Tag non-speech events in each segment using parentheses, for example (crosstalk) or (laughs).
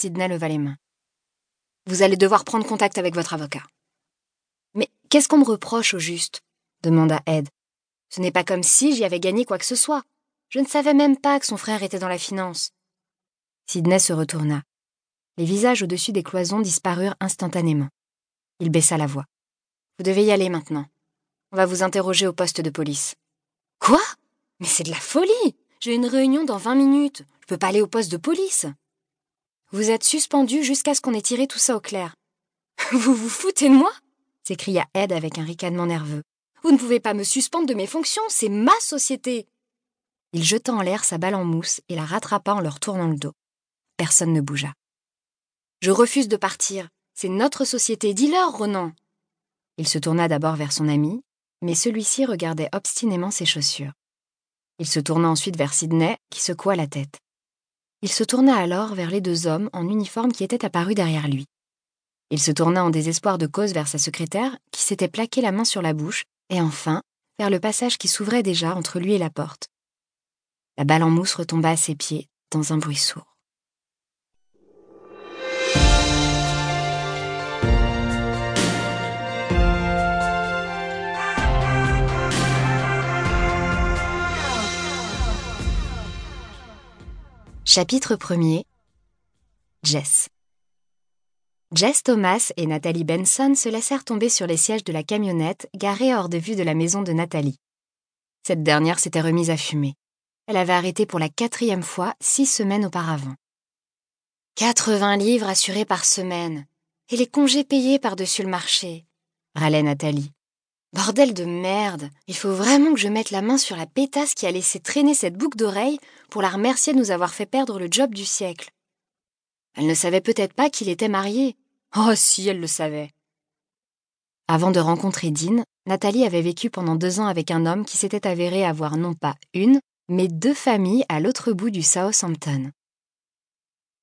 Sidney leva les mains. Vous allez devoir prendre contact avec votre avocat. Mais qu'est-ce qu'on me reproche au juste? demanda Ed. Ce n'est pas comme si j'y avais gagné quoi que ce soit. Je ne savais même pas que son frère était dans la finance. Sidney se retourna. Les visages au-dessus des cloisons disparurent instantanément. Il baissa la voix. Vous devez y aller maintenant. On va vous interroger au poste de police. Quoi? Mais c'est de la folie J'ai une réunion dans vingt minutes. Je peux pas aller au poste de police. Vous êtes suspendu jusqu'à ce qu'on ait tiré tout ça au clair. (laughs) Vous vous foutez de moi? s'écria Ed avec un ricanement nerveux. Vous ne pouvez pas me suspendre de mes fonctions, c'est ma société. Il jeta en l'air sa balle en mousse et la rattrapa en leur tournant le dos. Personne ne bougea. Je refuse de partir. C'est notre société. Dis-leur, Ronan. Il se tourna d'abord vers son ami, mais celui-ci regardait obstinément ses chaussures. Il se tourna ensuite vers Sidney, qui secoua la tête. Il se tourna alors vers les deux hommes en uniforme qui étaient apparus derrière lui. Il se tourna en désespoir de cause vers sa secrétaire, qui s'était plaqué la main sur la bouche, et enfin vers le passage qui s'ouvrait déjà entre lui et la porte. La balle en mousse retomba à ses pieds, dans un bruit sourd. Chapitre 1er Jess Jess Thomas et Nathalie Benson se laissèrent tomber sur les sièges de la camionnette garée hors de vue de la maison de Nathalie. Cette dernière s'était remise à fumer. Elle avait arrêté pour la quatrième fois six semaines auparavant. 80 livres assurés par semaine. Et les congés payés par-dessus le marché. râlait Nathalie. Bordel de merde, il faut vraiment que je mette la main sur la pétasse qui a laissé traîner cette boucle d'oreille pour la remercier de nous avoir fait perdre le job du siècle. Elle ne savait peut-être pas qu'il était marié. Oh si, elle le savait. Avant de rencontrer Dean, Nathalie avait vécu pendant deux ans avec un homme qui s'était avéré avoir non pas une, mais deux familles à l'autre bout du Southampton.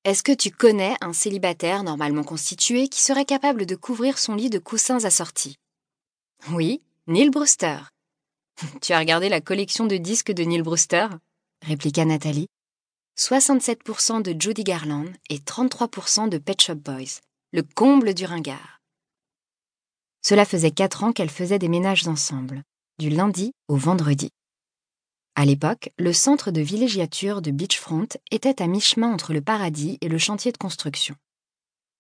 Est-ce que tu connais un célibataire normalement constitué qui serait capable de couvrir son lit de coussins assortis? Oui, Neil Brewster. (laughs) Tu as regardé la collection de disques de Neil Brewster? Répliqua Nathalie. 67% de Judy Garland et 33% de Pet Shop Boys, le comble du ringard. Cela faisait quatre ans qu'elles faisaient des ménages ensemble, du lundi au vendredi. À l'époque, le centre de villégiature de Beachfront était à mi-chemin entre le paradis et le chantier de construction.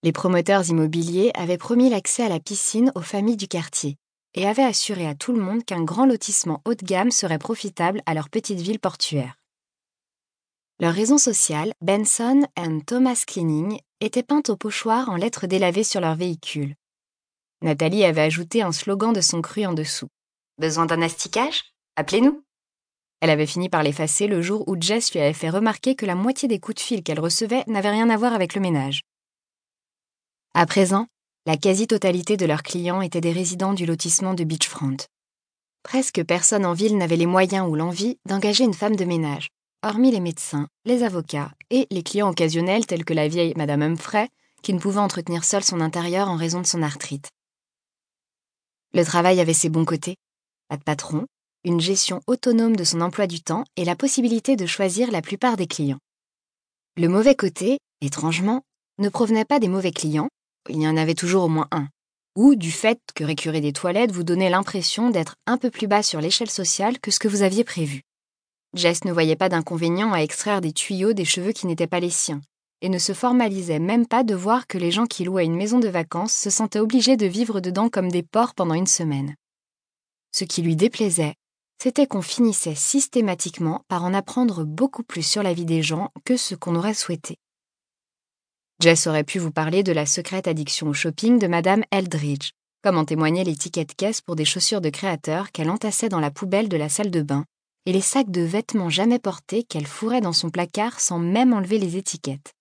Les promoteurs immobiliers avaient promis l'accès à la piscine aux familles du quartier, et avait assuré à tout le monde qu'un grand lotissement haut de gamme serait profitable à leur petite ville portuaire. Leur raison sociale, Benson and Thomas Cleaning, était peinte au pochoir en lettres délavées sur leur véhicule. Nathalie avait ajouté un slogan de son cru en dessous. Besoin d'un asticage? Appelez-nous. Elle avait fini par l'effacer le jour où Jess lui avait fait remarquer que la moitié des coups de fil qu'elle recevait n'avaient rien à voir avec le ménage. À présent, la quasi-totalité de leurs clients étaient des résidents du lotissement de Beachfront. Presque personne en ville n'avait les moyens ou l'envie d'engager une femme de ménage, hormis les médecins, les avocats et les clients occasionnels tels que la vieille Madame Humphrey, qui ne pouvait entretenir seule son intérieur en raison de son arthrite. Le travail avait ses bons côtés. Pas de patron, une gestion autonome de son emploi du temps et la possibilité de choisir la plupart des clients. Le mauvais côté, étrangement, ne provenait pas des mauvais clients, il y en avait toujours au moins un, ou du fait que récurer des toilettes vous donnait l'impression d'être un peu plus bas sur l'échelle sociale que ce que vous aviez prévu. Jess ne voyait pas d'inconvénient à extraire des tuyaux des cheveux qui n'étaient pas les siens, et ne se formalisait même pas de voir que les gens qui louaient une maison de vacances se sentaient obligés de vivre dedans comme des porcs pendant une semaine. Ce qui lui déplaisait, c'était qu'on finissait systématiquement par en apprendre beaucoup plus sur la vie des gens que ce qu'on aurait souhaité. Jess aurait pu vous parler de la secrète addiction au shopping de Madame Eldridge, comme en témoignait les tickets de caisse pour des chaussures de créateurs qu'elle entassait dans la poubelle de la salle de bain, et les sacs de vêtements jamais portés qu'elle fourrait dans son placard sans même enlever les étiquettes?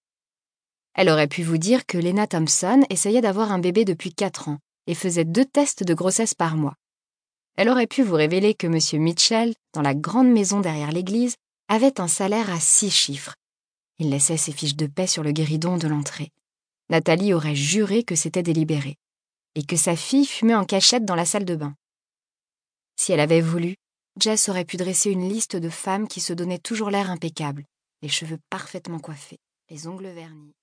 Elle aurait pu vous dire que Lena Thompson essayait d'avoir un bébé depuis quatre ans et faisait deux tests de grossesse par mois. Elle aurait pu vous révéler que M. Mitchell, dans la grande maison derrière l'église, avait un salaire à six chiffres il laissait ses fiches de paix sur le guéridon de l'entrée. Nathalie aurait juré que c'était délibéré, et que sa fille fumait en cachette dans la salle de bain. Si elle avait voulu, Jess aurait pu dresser une liste de femmes qui se donnaient toujours l'air impeccable, les cheveux parfaitement coiffés, les ongles vernis